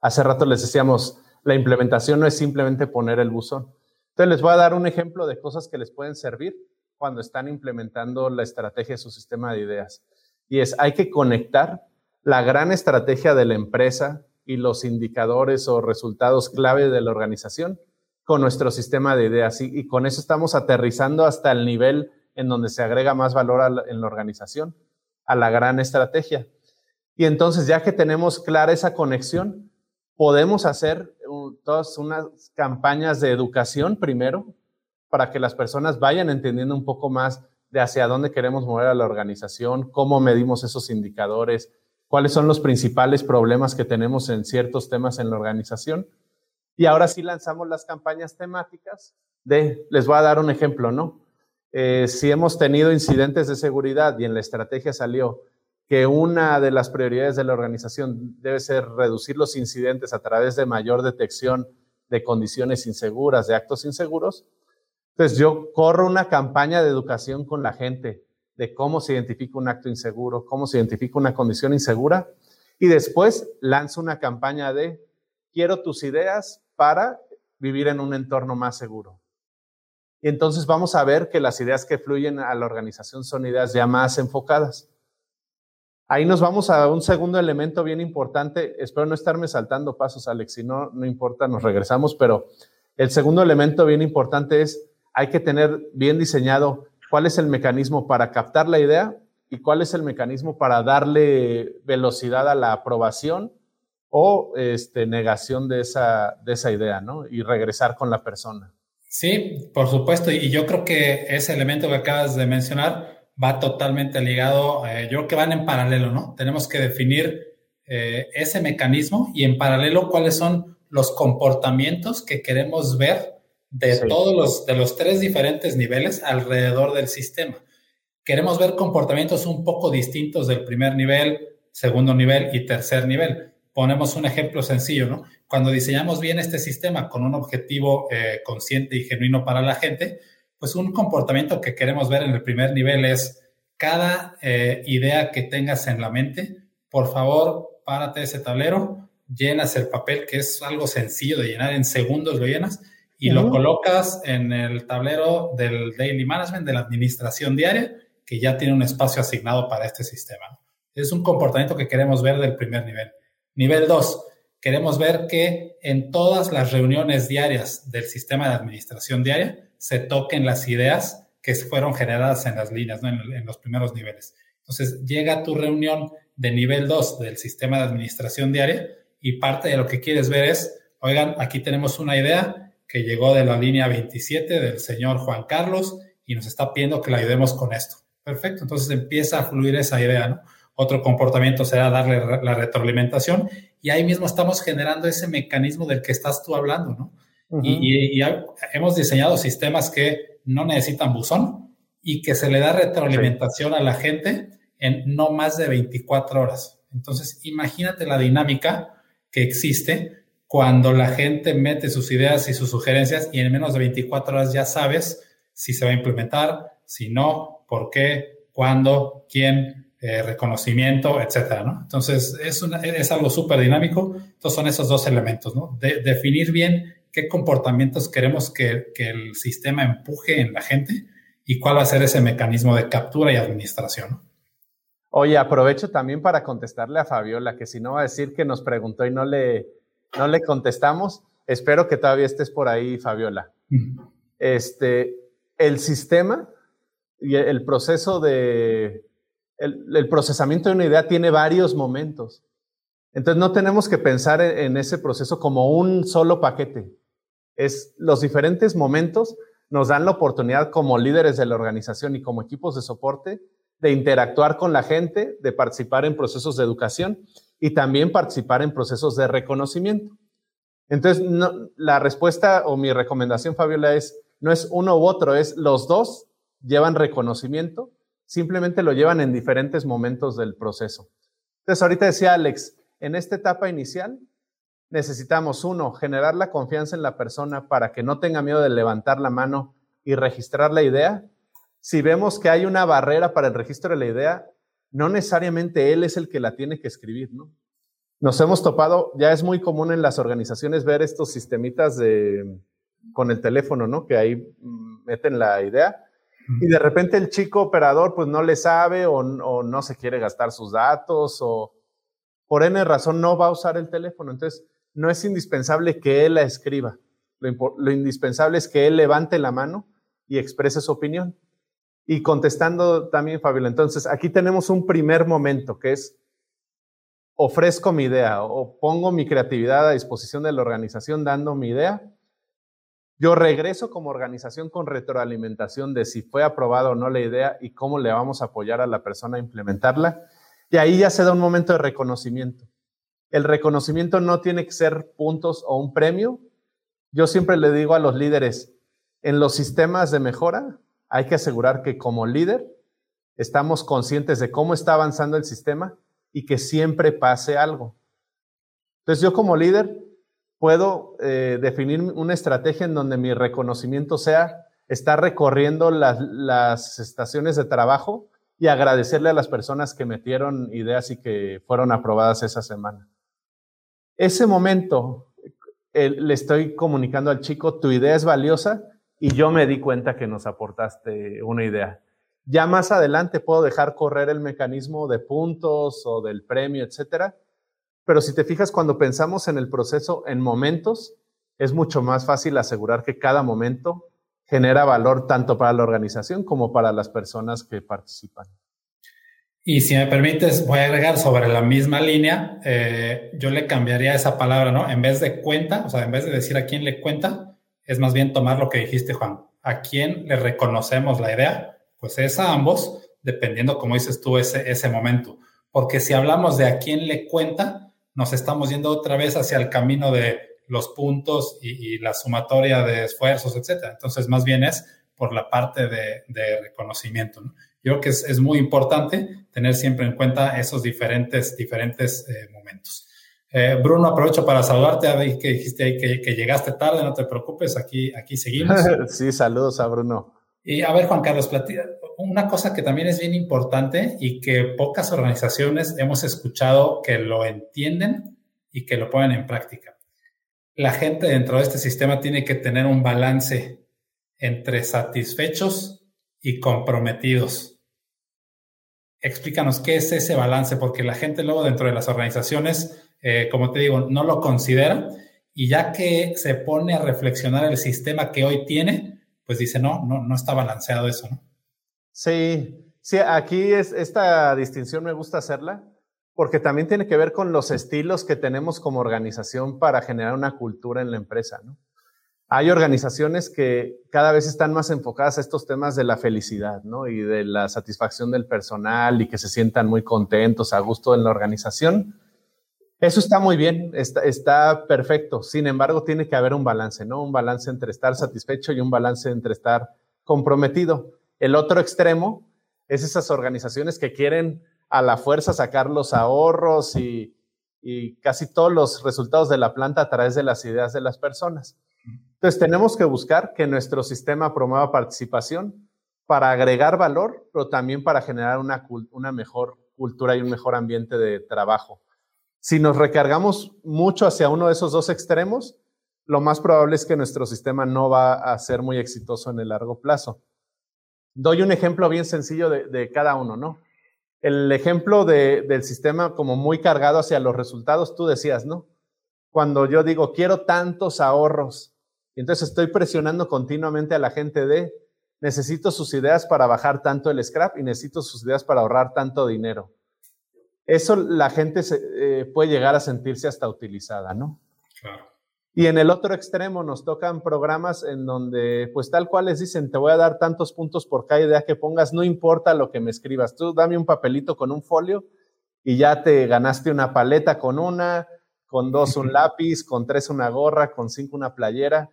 Hace rato les decíamos, la implementación no es simplemente poner el buzón. Entonces les voy a dar un ejemplo de cosas que les pueden servir cuando están implementando la estrategia de su sistema de ideas. Y es, hay que conectar la gran estrategia de la empresa y los indicadores o resultados clave de la organización con nuestro sistema de ideas. Y, con eso estamos aterrizando hasta el nivel en donde se agrega más valor en la organización a la gran estrategia. Y entonces, ya que tenemos clara esa conexión, podemos hacer todas unas campañas de educación primero para que las personas vayan entendiendo un poco más de hacia dónde queremos mover a la organización, cómo medimos esos indicadores, cuáles son los principales problemas que tenemos en ciertos temas en la organización. Y ahora sí lanzamos las campañas temáticas les voy a dar un ejemplo, ¿no? Eh, si hemos tenido incidentes de seguridad y en la estrategia salió que una de las prioridades de la organización debe ser reducir los incidentes a través de mayor detección de condiciones inseguras, de actos inseguros, pues yo corro una campaña de educación con la gente de cómo se identifica un acto inseguro, cómo se identifica una condición insegura, y después lanzo una campaña de quiero tus ideas para vivir en un entorno más seguro. Y entonces vamos a ver que las ideas que fluyen a la organización son ideas ya más enfocadas. Ahí nos vamos a un segundo elemento bien importante. Espero no estarme saltando pasos, Alex. Si no, no importa, nos regresamos. Pero el segundo elemento bien importante es, hay que tener bien diseñado cuál es el mecanismo para captar la idea y cuál es el mecanismo para darle velocidad a la aprobación o este, negación de esa, de esa idea, ¿no? Y regresar con la persona. Sí, por supuesto. Y yo creo que ese elemento que acabas de mencionar va totalmente ligado, eh, yo creo que van en paralelo, ¿no? Tenemos que definir eh, ese mecanismo y en paralelo cuáles son los comportamientos que queremos ver de todos los, de los tres diferentes niveles alrededor del sistema. Queremos ver comportamientos un poco distintos del primer nivel, segundo nivel y tercer nivel. Ponemos un ejemplo sencillo, ¿no? Cuando diseñamos bien este sistema con un objetivo eh, consciente y genuino para la gente, pues un comportamiento que queremos ver en el primer nivel es cada eh, idea que tengas en la mente, por favor, párate ese tablero, llenas el papel, que es algo sencillo de llenar, en segundos lo llenas, y lo colocas en el tablero del Daily Management, de la administración diaria, que ya tiene un espacio asignado para este sistema. Es un comportamiento que queremos ver del primer nivel. Nivel 2, queremos ver que en todas las reuniones diarias del sistema de administración diaria se toquen las ideas que fueron generadas en las líneas, en, los primeros niveles. Entonces, llega tu reunión de nivel 2 del sistema de administración diaria y parte de lo que quieres ver es, oigan, aquí tenemos una idea que llegó de la línea 27 del señor Juan Carlos y nos está pidiendo que la ayudemos con esto. Perfecto, entonces empieza a fluir esa idea, ¿no? Otro comportamiento será darle la retroalimentación y ahí mismo estamos generando ese mecanismo del que estás tú hablando, ¿no? Y, hemos diseñado sistemas que no necesitan buzón y que se le da retroalimentación a la gente en no más de 24 horas. Entonces, imagínate la dinámica que existe cuando la gente mete sus ideas y sus sugerencias y en menos de 24 horas ya sabes si se va a implementar, si no, por qué, cuándo, quién, eh, reconocimiento, etcétera, ¿no? Entonces, es, algo súper dinámico. Entonces, son esos dos elementos, ¿no? De, definir bien qué comportamientos queremos que, el sistema empuje en la gente y cuál va a ser ese mecanismo de captura y administración. Oye, aprovecho también para contestarle a Fabiola, que si no va a decir que nos preguntó y no le, no le contestamos, espero que todavía estés por ahí, Fabiola. Este, el sistema y el proceso de, el, procesamiento de una idea tiene varios momentos. Entonces no tenemos que pensar en ese proceso como un solo paquete es los diferentes momentos nos dan la oportunidad como líderes de la organización y como equipos de soporte de interactuar con la gente, de participar en procesos de educación y también participar en procesos de reconocimiento. Entonces, la respuesta o mi recomendación, Fabiola, es no es uno u otro, es los dos llevan reconocimiento, simplemente lo llevan en diferentes momentos del proceso. Entonces, ahorita decía Alex, en esta etapa inicial, necesitamos, uno, generar la confianza en la persona para que no tenga miedo de levantar la mano y registrar la idea. Si vemos que hay una barrera para el registro de la idea, no necesariamente él es el que la tiene que escribir, ¿no? Nos hemos topado, ya es muy común en las organizaciones ver estos sistemitas de, con el teléfono, ¿no? Que ahí mm, meten la idea y de repente el chico operador pues no le sabe o, no se quiere gastar sus datos o por N razón no va a usar el teléfono. Entonces, no es indispensable que él la escriba. Lo, indispensable es que él levante la mano y exprese su opinión. Y contestando también, Fabiola, entonces aquí tenemos un primer momento que es ofrezco mi idea o pongo mi creatividad a disposición de la organización dando mi idea. Yo regreso como organización con retroalimentación de si fue aprobada o no la idea y cómo le vamos a apoyar a la persona a implementarla. Y ahí ya se da un momento de reconocimiento el reconocimiento no tiene que ser puntos o un premio. Yo siempre le digo a los líderes, en los sistemas de mejora hay que asegurar que como líder estamos conscientes de cómo está avanzando el sistema y que siempre pase algo. Entonces yo como líder puedo eh, definir una estrategia en donde mi reconocimiento sea estar recorriendo las, las estaciones de trabajo y agradecerle a las personas que metieron ideas y que fueron aprobadas esa semana. Ese momento le estoy comunicando al chico, tu idea es valiosa y yo me di cuenta que nos aportaste una idea. Ya más adelante puedo dejar correr el mecanismo de puntos o del premio, etcétera. Pero si te fijas, cuando pensamos en el proceso en momentos, es mucho más fácil asegurar que cada momento genera valor tanto para la organización como para las personas que participan. Y si me permites, voy a agregar sobre la misma línea, eh, yo le cambiaría esa palabra, ¿no? En vez de cuenta, o sea, en vez de decir a quién le cuenta, es más bien tomar lo que dijiste, Juan. ¿A quién le reconocemos la idea? Pues es a ambos, dependiendo, como dices tú, ese, ese momento. Porque si hablamos de a quién le cuenta, nos estamos yendo otra vez hacia el camino de los puntos y, la sumatoria de esfuerzos, etcétera. Entonces, más bien es por la parte de, reconocimiento. ¿no? Yo creo que es, muy importante tener siempre en cuenta esos diferentes, diferentes eh, momentos. Eh, Bruno, aprovecho para saludarte, a que dijiste que, llegaste tarde, no te preocupes, aquí, aquí seguimos. sí, saludos a Bruno. Y a ver, Juan Carlos, una cosa que también es bien importante y que pocas organizaciones hemos escuchado que lo entienden y que lo ponen en práctica. La gente dentro de este sistema tiene que tener un balance entre satisfechos y comprometidos explícanos qué es ese balance, porque la gente luego dentro de las organizaciones, eh, como te digo, no lo considera y ya que se pone a reflexionar el sistema que hoy tiene, pues dice, no, no, no está balanceado eso, ¿no? Sí, sí, aquí es, esta distinción me gusta hacerla porque también tiene que ver con los estilos que tenemos como organización para generar una cultura en la empresa, hay organizaciones que cada vez están más enfocadas a estos temas de la felicidad, ¿no? Y de la satisfacción del personal y que se sientan muy contentos, a gusto en la organización. Eso está muy bien, está, perfecto. Sin embargo, tiene que haber un balance, ¿no? Un balance entre estar satisfecho y un balance entre estar comprometido. El otro extremo es esas organizaciones que quieren a la fuerza sacar los ahorros y, casi todos los resultados de la planta a través de las ideas de las personas. Entonces tenemos que buscar que nuestro sistema promueva participación para agregar valor, pero también para generar una mejor cultura y un mejor ambiente de trabajo. Si nos recargamos mucho hacia uno de esos dos extremos, lo más probable es que nuestro sistema no va a ser muy exitoso en el largo plazo. Doy un ejemplo bien sencillo de, cada uno, ¿no? El ejemplo del sistema como muy cargado hacia los resultados, tú decías, ¿no? Cuando yo digo, quiero tantos ahorros, entonces estoy presionando continuamente a la gente de, necesito sus ideas para bajar tanto el scrap y necesito sus ideas para ahorrar tanto dinero. Eso la gente se, eh, puede llegar a sentirse hasta utilizada, ¿no? Claro. Y en el otro extremo nos tocan programas en donde, pues tal cual les dicen, te voy a dar tantos puntos por cada idea que pongas, no importa lo que me escribas, tú dame un papelito con un folio y ya te ganaste una paleta con una, con dos un lápiz, con tres una gorra, con cinco una playera.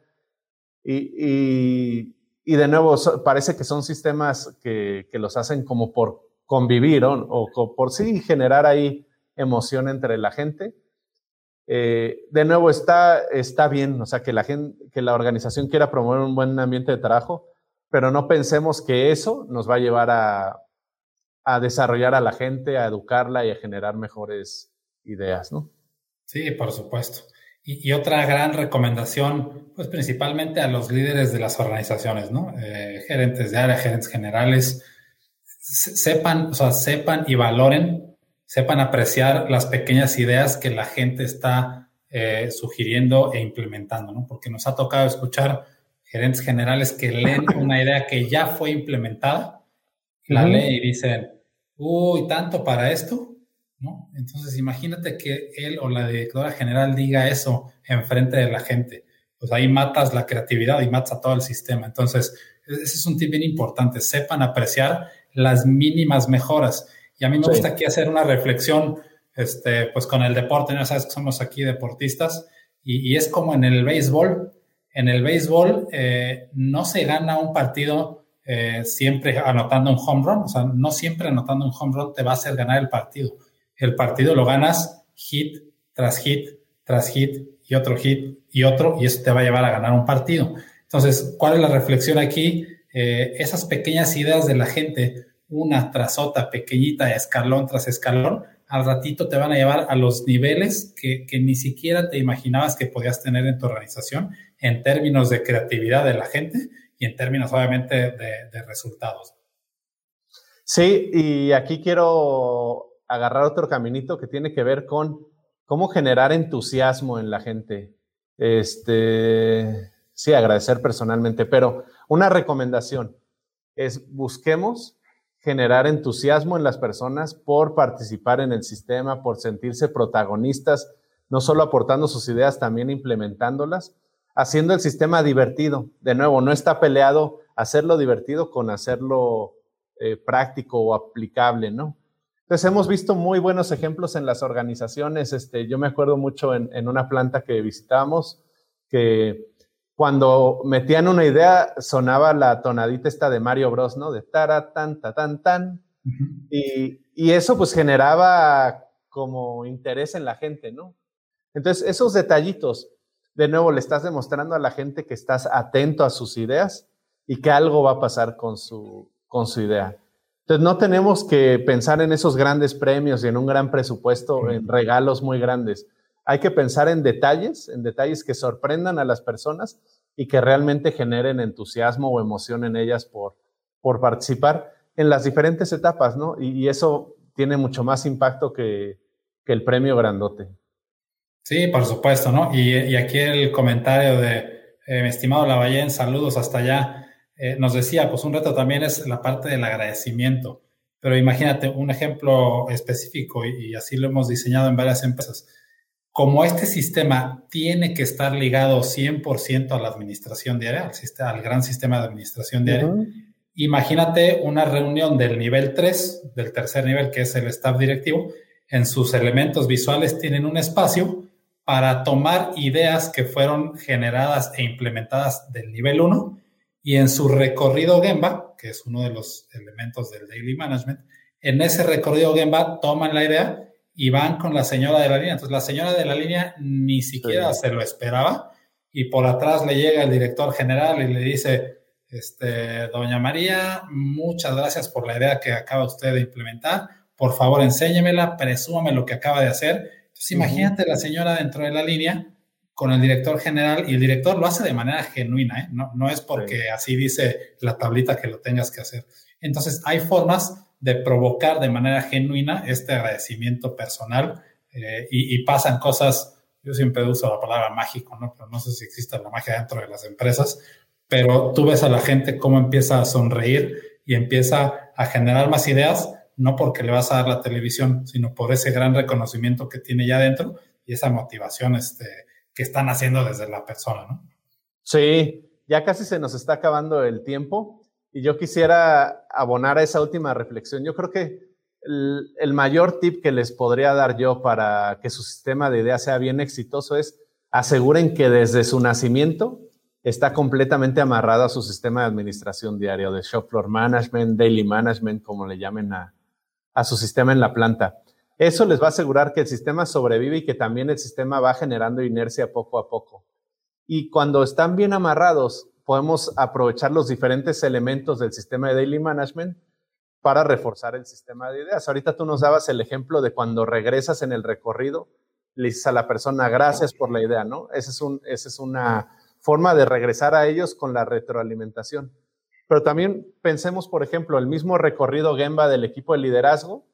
Y, y, de nuevo, parece que son sistemas que, que los hacen como por convivir o, por sí generar ahí emoción entre la gente. Eh, de nuevo, está, está bien, o sea, que la, gente, que la organización quiera promover un buen ambiente de trabajo, pero no pensemos que eso nos va a llevar a, a desarrollar a la gente, a educarla y a generar mejores ideas, ¿no? Sí, por supuesto. Y, otra gran recomendación, pues principalmente a los líderes de las organizaciones, ¿no? Eh, gerentes de área, gerentes generales, sepan, o sea, sepan y valoren, sepan apreciar las pequeñas ideas que la gente está eh, sugiriendo e implementando, ¿no? Porque nos ha tocado escuchar gerentes generales que leen una idea que ya fue implementada, la leen y dicen, uy, tanto para esto, entonces imagínate que él o la directora general diga eso enfrente de la gente. Pues ahí matas la creatividad y matas a todo el sistema. Entonces, ese es un tip bien importante. Sepan apreciar las mínimas mejoras. Y a mí me gusta aquí hacer una reflexión, este, pues con el deporte, ya sabes que somos aquí deportistas, y, es como en el béisbol. En el béisbol eh, no se gana un partido eh, siempre anotando un home run, o sea, no siempre anotando un home run te va a hacer ganar el partido el partido lo ganas hit tras hit tras hit y otro hit y otro, y eso te va a llevar a ganar un partido. Entonces, ¿cuál es la reflexión aquí? Eh, esas pequeñas ideas de la gente, una tras otra, pequeñita, escalón tras escalón, al ratito te van a llevar a los niveles que, ni siquiera te imaginabas que podías tener en tu organización en términos de creatividad de la gente y en términos obviamente de, de resultados. Sí, y aquí quiero agarrar otro caminito que tiene que ver con cómo generar entusiasmo en la gente. Este, sí, agradecer personalmente, pero una recomendación es busquemos generar entusiasmo en las personas por participar en el sistema, por sentirse protagonistas, no solo aportando sus ideas, también implementándolas, haciendo el sistema divertido. De nuevo, no está peleado hacerlo divertido con hacerlo eh, práctico o aplicable, ¿no? Entonces hemos visto muy buenos ejemplos en las organizaciones. Este, yo me acuerdo mucho en, en una planta que visitamos que cuando metían una idea, sonaba la tonadita esta de Mario Bros, ¿no? De tara, tan, ta, tan, tan. y, y, eso pues generaba como interés en la gente, ¿no? Entonces, esos detallitos, de nuevo, le estás demostrando a la gente que estás atento a sus ideas y que algo va a pasar con su, con su idea. Entonces, no tenemos que pensar en esos grandes premios y en un gran presupuesto, en regalos muy grandes hay que pensar en detalles, en detalles que sorprendan a las personas y que realmente generen entusiasmo o emoción en ellas por, por participar en las diferentes etapas, ¿no? Y, eso tiene mucho más impacto que, el premio grandote. Sí, por supuesto, ¿no? Y, aquí el comentario de eh, mi estimado Lavallén, saludos hasta allá, eh, nos decía, pues un reto también es la parte del agradecimiento. Pero imagínate un ejemplo específico y así lo hemos diseñado en varias empresas como este sistema tiene que estar ligado 100% a la administración diaria, al, al, gran sistema de administración diaria, imagínate una reunión del nivel 3, del tercer nivel, que es el staff directivo, en sus elementos visuales tienen un espacio para tomar ideas que fueron generadas e implementadas del nivel 1 y en su recorrido Gemba, que es uno de los elementos del daily management, en ese recorrido Gemba toman la idea y van con la señora de la línea. Entonces la señora de la línea ni siquiera se lo esperaba y por atrás le llega el director general y le dice, este, doña María, muchas gracias por la idea que acaba usted de implementar. Por favor, enséñemela, presúmame lo que acaba de hacer. Entonces imagínate la señora dentro de la línea con el director general y el director lo hace de manera genuina, ¿eh? no, no es porque así dice la tablita que lo tengas que hacer. Entonces hay formas de provocar de manera genuina este agradecimiento personal eh, y, pasan cosas, yo siempre uso la palabra mágico, ¿no? Pero no sé si existe la magia dentro de las empresas, pero tú ves a la gente cómo empieza a sonreír y empieza a generar más ideas, no porque le vas a dar la televisión, sino por ese gran reconocimiento que tiene ya dentro y esa motivación este, que están haciendo desde la persona, ¿no? Sí, ya casi se nos está acabando el tiempo. Y yo quisiera abonar a esa última reflexión. Yo creo que el, mayor tip que les podría dar yo para que su sistema de ideas sea bien exitoso es aseguren que desde su nacimiento está completamente amarrado a su sistema de administración diario, de shop floor management, daily management, como le llamen a, a su sistema en la planta. Eso les va a asegurar que el sistema sobrevive y que también el sistema va generando inercia poco a poco. Y cuando están bien amarrados podemos aprovechar los diferentes elementos del sistema de daily management para reforzar el sistema de ideas. Ahorita tú nos dabas el ejemplo de cuando regresas en el recorrido, le dices a la persona gracias por la idea, ¿no? Esa es, un, esa es una forma de regresar a ellos con la retroalimentación. Pero también pensemos, por ejemplo, el mismo recorrido Gemba del equipo de liderazgo.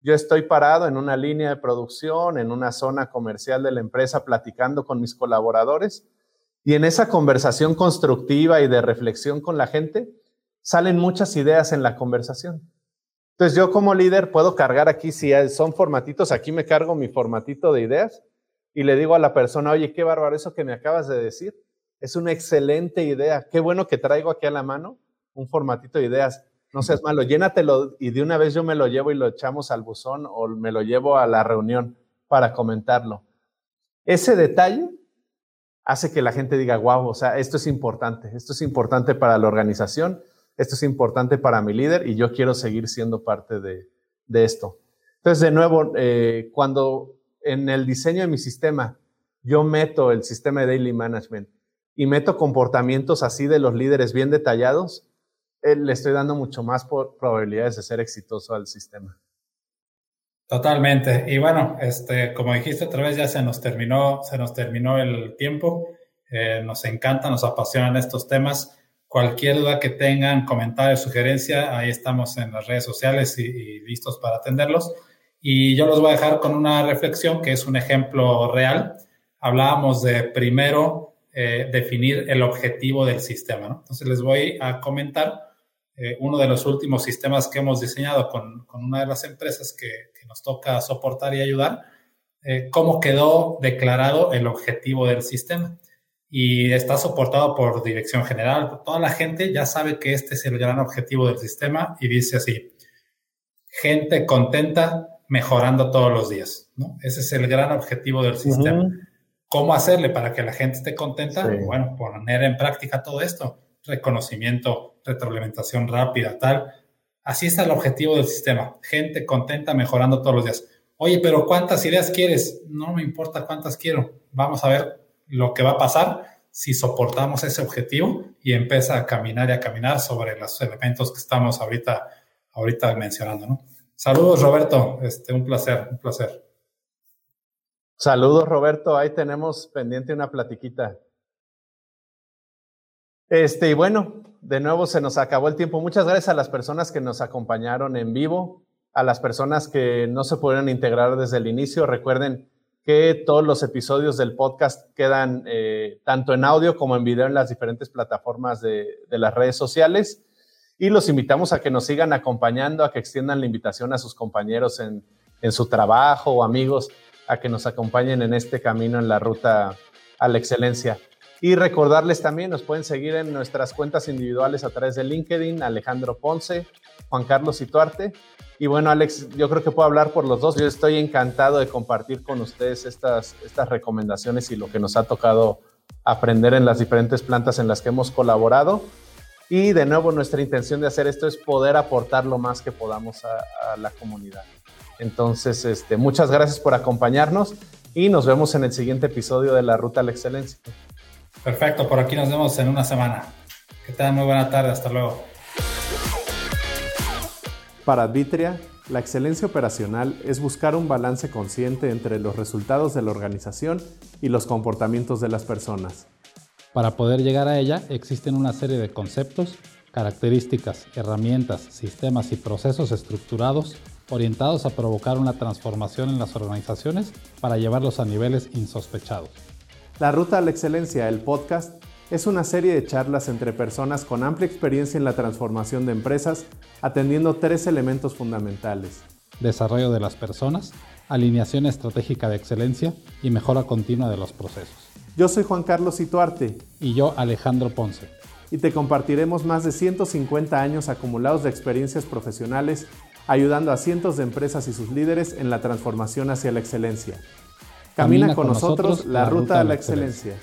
Yo estoy parado en una línea de producción, en una zona comercial de la empresa, platicando con mis colaboradores y en esa conversación constructiva y de reflexión con la gente, salen muchas ideas en la conversación. Entonces yo como líder puedo cargar aquí, si son formatitos, aquí me cargo mi formatito de ideas y le digo a la persona, oye, qué bárbaro eso que me acabas de decir. Es una excelente idea. Qué bueno que traigo aquí a la mano un formatito de ideas. No seas malo, llénatelo y de una vez yo me lo llevo y lo echamos al buzón o me lo llevo a la reunión para comentarlo. Ese detalle hace que la gente diga, wow, o sea, esto es importante, esto es importante para la organización, esto es importante para mi líder y yo quiero seguir siendo parte de, esto. Entonces, de nuevo, eh, cuando en el diseño de mi sistema yo meto el sistema de daily management y meto comportamientos así de los líderes bien detallados, eh, le estoy dando mucho más probabilidades de ser exitoso al sistema. Totalmente. Y bueno, este, como dijiste otra vez, ya se nos terminó, se nos terminó el tiempo. Eh, nos encanta, nos apasionan estos temas. Cualquier duda que tengan, comentario, sugerencia, ahí estamos en las redes sociales y, listos para atenderlos. Y yo los voy a dejar con una reflexión que es un ejemplo real. Hablábamos de primero eh, definir el objetivo del sistema. Entonces les voy a comentar eh, uno de los últimos sistemas que hemos diseñado con, con una de las empresas que, que, nos toca soportar y ayudar, eh, cómo quedó declarado el objetivo del sistema. Y está soportado por dirección general. Toda la gente ya sabe que este es el gran objetivo del sistema y dice así, gente contenta mejorando todos los días. ¿no? Ese es el gran objetivo del sistema. ¿Cómo hacerle para que la gente esté contenta? Bueno, poner en práctica todo esto. Reconocimiento retroalimentación rápida, tal. Así es el objetivo del sistema. Gente contenta mejorando todos los días. Oye, pero ¿cuántas ideas quieres? No me importa cuántas quiero. Vamos a ver lo que va a pasar si soportamos ese objetivo y empieza a caminar y a caminar sobre los elementos que estamos ahorita, ahorita mencionando, ¿no? Saludos, Roberto. Este, un placer, un placer. Saludos, Roberto. Ahí tenemos pendiente una platiquita. Este, y bueno, de nuevo se nos acabó el tiempo. Muchas gracias a las personas que nos acompañaron en vivo, a las personas que no se pudieron integrar desde el inicio. Recuerden que todos los episodios del podcast quedan eh, tanto en audio como en video en las diferentes plataformas de, las redes sociales. Y los invitamos a que nos sigan acompañando, a que extiendan la invitación a sus compañeros en, en su trabajo o amigos, a que nos acompañen en este camino en la ruta a la excelencia. Y recordarles también, nos pueden seguir en nuestras cuentas individuales a través de LinkedIn, Alejandro Ponce, Juan Carlos Ituarte. Y bueno, Alex, yo creo que puedo hablar por los dos. Yo estoy encantado de compartir con ustedes estas, estas recomendaciones y lo que nos ha tocado aprender en las diferentes plantas en las que hemos colaborado. Y de nuevo, nuestra intención de hacer esto es poder aportar lo más que podamos a, a la comunidad. Entonces, este, muchas gracias por acompañarnos y nos vemos en el siguiente episodio de La Ruta a la Excelencia. Perfecto, por aquí nos vemos en una semana. Que tengan muy buena tarde, hasta luego. Para Advitria, la excelencia operacional es buscar un balance consciente entre los resultados de la organización y los comportamientos de las personas. Para poder llegar a ella existen una serie de conceptos, características, herramientas, sistemas y procesos estructurados orientados a provocar una transformación en las organizaciones para llevarlos a niveles insospechados. La Ruta a la Excelencia, el podcast, es una serie de charlas entre personas con amplia experiencia en la transformación de empresas, atendiendo tres elementos fundamentales. Desarrollo de las personas, alineación estratégica de excelencia y mejora continua de los procesos. Yo soy Juan Carlos Ituarte. Y yo Alejandro Ponce. Y te compartiremos más de 150 años acumulados de experiencias profesionales, ayudando a cientos de empresas y sus líderes en la transformación hacia la excelencia. Camina, con, nosotros, la ruta a la excelencia.